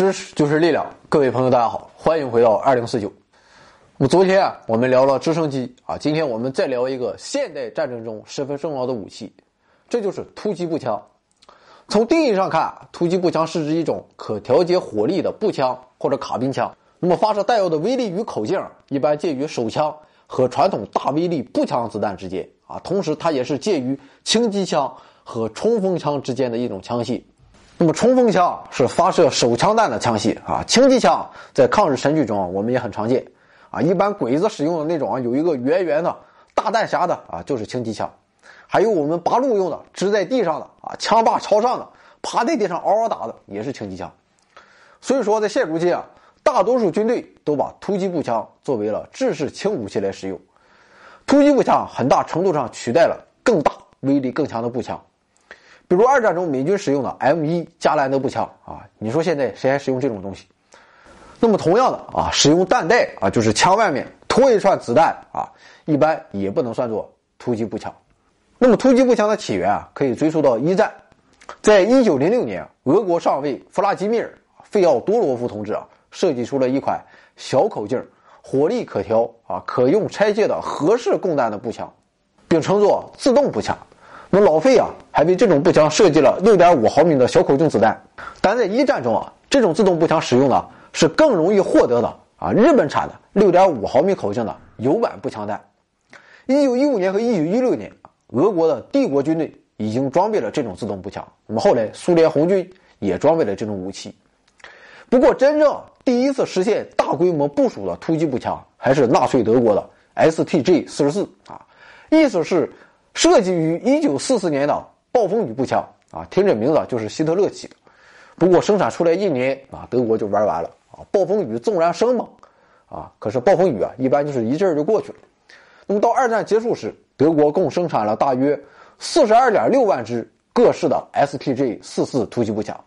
知识就是力量，各位朋友，大家好，欢迎回到二零四九。那么昨天啊，我们聊了直升机啊，今天我们再聊一个现代战争中十分重要的武器，这就是突击步枪。从定义上看，突击步枪是指一种可调节火力的步枪或者卡宾枪。那么发射弹药的威力与口径一般介于手枪和传统大威力步枪子弹之间啊，同时它也是介于轻机枪和冲锋枪之间的一种枪械。那么冲锋枪是发射手枪弹的枪械啊，轻机枪在抗日神剧中我们也很常见啊，一般鬼子使用的那种啊，有一个圆圆的大弹匣的啊，就是轻机枪，还有我们八路用的支在地上的啊，枪把朝上的，趴在地上嗷嗷打的也是轻机枪。所以说，在现如今啊，大多数军队都把突击步枪作为了制式轻武器来使用，突击步枪很大程度上取代了更大、威力更强的步枪。比如二战中美军使用的 M1 加兰德步枪啊，你说现在谁还使用这种东西？那么同样的啊，使用弹袋啊，就是枪外面拖一串子弹啊，一般也不能算作突击步枪。那么突击步枪的起源啊，可以追溯到一战，在一九零六年，俄国上尉弗拉基米尔·费奥多罗夫同志啊，设计出了一款小口径、火力可调啊、可用拆卸的合适供弹的步枪，并称作自动步枪。那么老费啊，还为这种步枪设计了6.5毫米的小口径子弹。但在一战中啊，这种自动步枪使用的是更容易获得的啊，日本产的6.5毫米口径的油板步枪弹。1915年和1916年，俄国的帝国军队已经装备了这种自动步枪。那么后来，苏联红军也装备了这种武器。不过，真正第一次实现大规模部署的突击步枪，还是纳粹德国的 STG-44 啊，意思是。设计于一九四四年的暴风雨步枪啊，听这名字就是希特勒起的。不过生产出来一年啊，德国就玩完了啊。暴风雨纵然生猛啊，可是暴风雨啊，一般就是一阵儿就过去了。那么到二战结束时，德国共生产了大约四十二点六万支各式的 STG 四四突击步枪。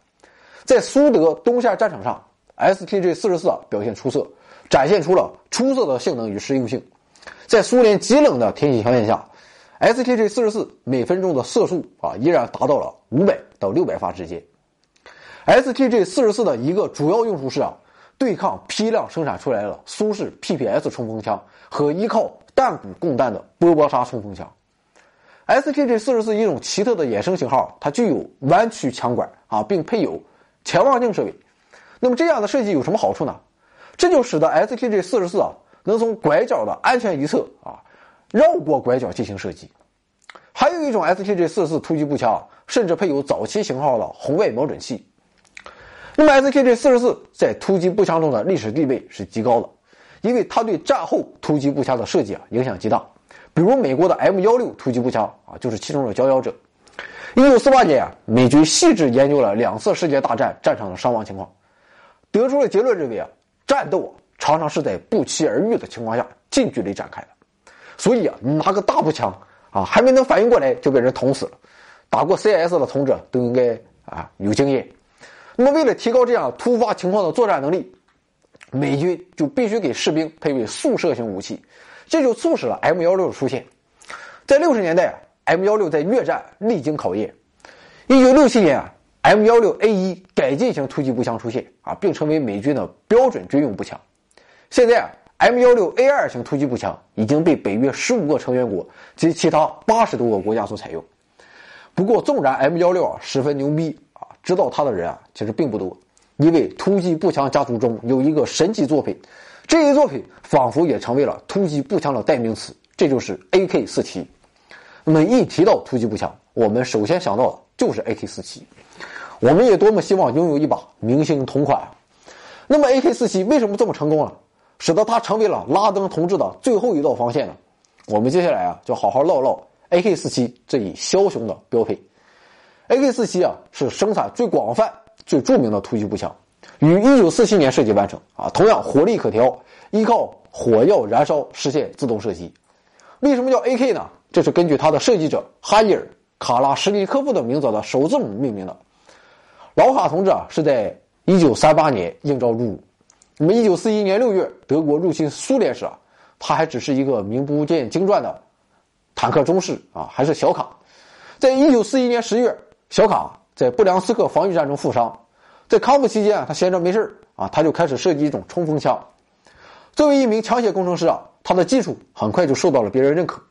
在苏德东线战场上，STG 四十四表现出色，展现出了出色的性能与适用性。在苏联极冷的天气条件下。STG 四十四每分钟的射速啊，依然达到了五百到六百发之间。STG 四十四的一个主要用处是啊，对抗批量生产出来的苏式 PPS 冲锋枪和依靠弹鼓供弹的波波沙冲锋枪。STG 四十四一种奇特的衍生型号，它具有弯曲枪管啊，并配有潜望镜设备。那么这样的设计有什么好处呢？这就使得 STG 四十四啊，能从拐角的安全一侧啊。绕过拐角进行射击，还有一种 STG 四四突击步枪，甚至配有早期型号的红外瞄准器。那么 STG 四十四在突击步枪中的历史地位是极高的，因为它对战后突击步枪的设计啊影响极大。比如美国的 M 幺六突击步枪啊，就是其中的佼佼者。一九四八年啊，美军细致研究了两次世界大战战场的伤亡情况，得出了结论，认为啊，战斗啊常常是在不期而遇的情况下近距离展开的。所以啊，你拿个大步枪啊，还没能反应过来就被人捅死了。打过 CS 的同志都应该啊有经验。那么，为了提高这样突发情况的作战能力，美军就必须给士兵配备速射型武器，这就促使了 M 幺六的出现。在六十年代啊，M 幺六在越战历经考验。一九六七年啊，M 幺六 A 一改进型突击步枪出现啊，并成为美军的标准军用步枪。现在啊。M 幺六 A 二型突击步枪已经被北约十五个成员国及其他八十多个国家所采用。不过，纵然 M 幺六啊十分牛逼啊，知道它的人啊其实并不多。因为突击步枪家族中有一个神奇作品，这一作品仿佛也成为了突击步枪的代名词，这就是 AK 四七。那么一提到突击步枪，我们首先想到的就是 AK 四七。我们也多么希望拥有一把明星同款啊。那么 AK 四七为什么这么成功了？使得它成为了拉登同志的最后一道防线呢。我们接下来啊，就好好唠唠 AK-47 这一枭雄的标配。AK-47 啊，是生产最广泛、最著名的突击步枪，于1947年设计完成啊。同样火力可调，依靠火药燃烧实现自动射击。为什么叫 AK 呢？这是根据它的设计者哈伊尔·卡拉什尼科夫的名字的首字母命名的。老卡同志啊，是在1938年应召入伍。那么，一九四一年六月，德国入侵苏联时啊，他还只是一个名不见经传的坦克中士啊，还是小卡。在一九四一年十月，小卡在布良斯克防御战中负伤，在康复期间啊，他闲着没事啊，他就开始设计一种冲锋枪。作为一名枪械工程师啊，他的技术很快就受到了别人认可。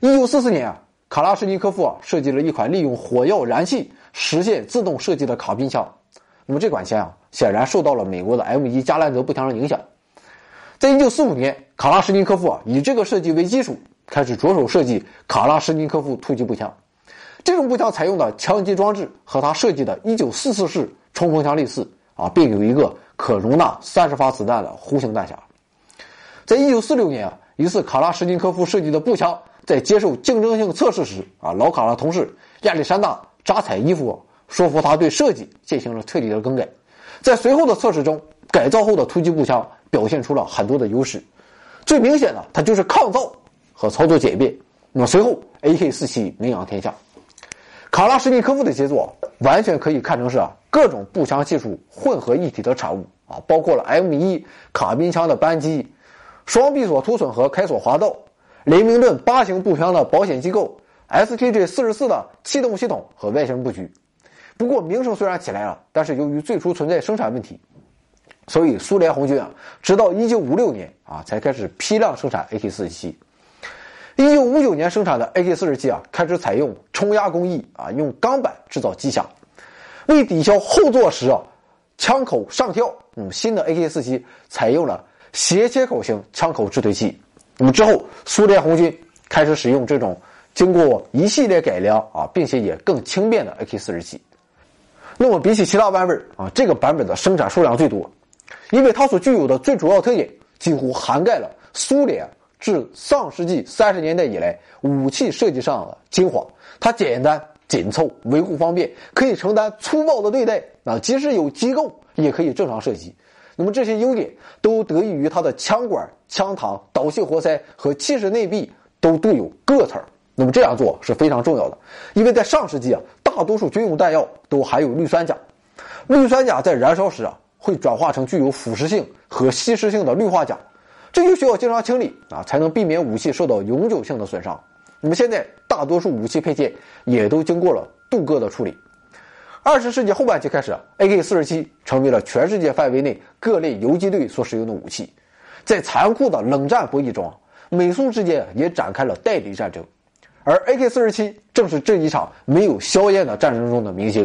一九四四年啊，卡拉什尼科夫啊设计了一款利用火药燃气实现自动射击的卡宾枪。那么这款枪啊，显然受到了美国的 M1 加兰德步枪的影响。在一九四五年，卡拉什尼科夫啊以这个设计为基础，开始着手设计卡拉什尼科夫突击步枪。这种步枪采用的枪击装置和他设计的1944式冲锋枪类似啊，并有一个可容纳三十发子弹的弧形弹匣。在一九四六年啊，一次卡拉什尼科夫设计的步枪在接受竞争性测试时啊，老卡的同事亚历山大扎采伊夫说服他对设计进行了彻底的更改。在随后的测试中，改造后的突击步枪表现出了很多的优势，最明显的它就是抗造和操作简便。那么随后 AK-47 名扬天下。卡拉什尼科夫的杰作完全可以看成是啊各种步枪技术混合一体的产物啊，包括了 M1 卡宾枪的扳机、双闭锁突损和开锁滑道、雷明顿八型步枪的保险机构、STG 四十四的气动系统和外形布局。不过名声虽然起来了，但是由于最初存在生产问题，所以苏联红军啊直到一九五六年啊才开始批量生产 AK-47。一九五九年生产的 AK-47 啊，开始采用冲压工艺啊，用钢板制造机匣，为抵消后座时啊枪口上跳，嗯，新的 AK-47 采用了斜切口型枪口制推器。那么之后，苏联红军开始使用这种经过一系列改良啊，并且也更轻便的 AK-47。那么比起其他版本啊，这个版本的生产数量最多，因为它所具有的最主要特点几乎涵盖了苏联。自上世纪三十年代以来，武器设计上的精华。它简单紧凑，维护方便，可以承担粗暴的对待。啊，即使有机构，也可以正常射击。那么这些优点都得益于它的枪管、枪膛、导气活塞和气室内壁都镀有铬层。那么这样做是非常重要的，因为在上世纪啊，大多数军用弹药都含有氯酸钾。氯酸钾在燃烧时啊，会转化成具有腐蚀性和吸湿性的氯化钾。这就需要经常清理啊，才能避免武器受到永久性的损伤。那么现在大多数武器配件也都经过了镀铬的处理。二十世纪后半期开始，AK-47 成为了全世界范围内各类游击队所使用的武器。在残酷的冷战博弈中，美苏之间也展开了代理战争，而 AK-47 正是这一场没有硝烟的战争中的明星。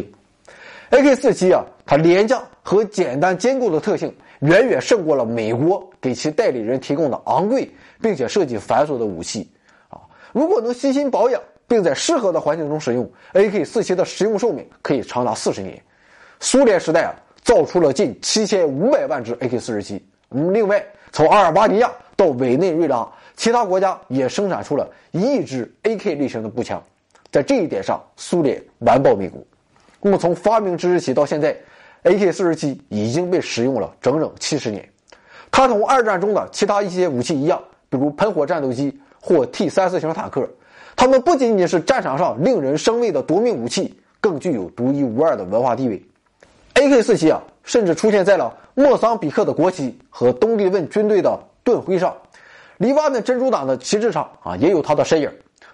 AK-47 啊，它廉价和简单坚固的特性。远远胜过了美国给其代理人提供的昂贵并且设计繁琐的武器，啊，如果能细心保养，并在适合的环境中使用，AK-47 的使用寿命可以长达四十年。苏联时代啊，造出了近七千五百万支 AK-47。嗯，另外，从阿尔巴尼亚到委内瑞拉，其他国家也生产出了一亿支 AK 类型的步枪。在这一点上，苏联完爆美国。那么，从发明之日起到现在。AK-47 已经被使用了整整七十年，它同二战中的其他一些武器一样，比如喷火战斗机或 T-34 型坦克，它们不仅仅是战场上令人生畏的夺命武器，更具有独一无二的文化地位。AK-47 啊，甚至出现在了莫桑比克的国旗和东帝汶军队的盾徽上，黎巴嫩真主党的旗帜上啊也有他的身影，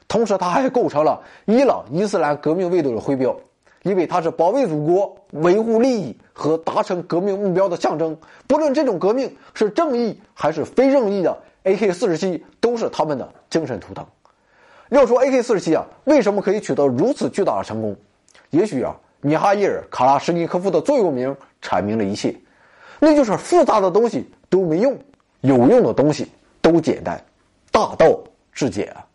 同时他还构成了伊朗伊斯兰革命卫队的徽标。因为他是保卫祖国、维护利益和达成革命目标的象征，不论这种革命是正义还是非正义的，AK-47 都是他们的精神图腾。要说 AK-47 啊，为什么可以取得如此巨大的成功？也许啊，米哈伊尔·卡拉什尼科夫的座右铭阐明了一切，那就是复杂的东西都没用，有用的东西都简单，大道至简啊。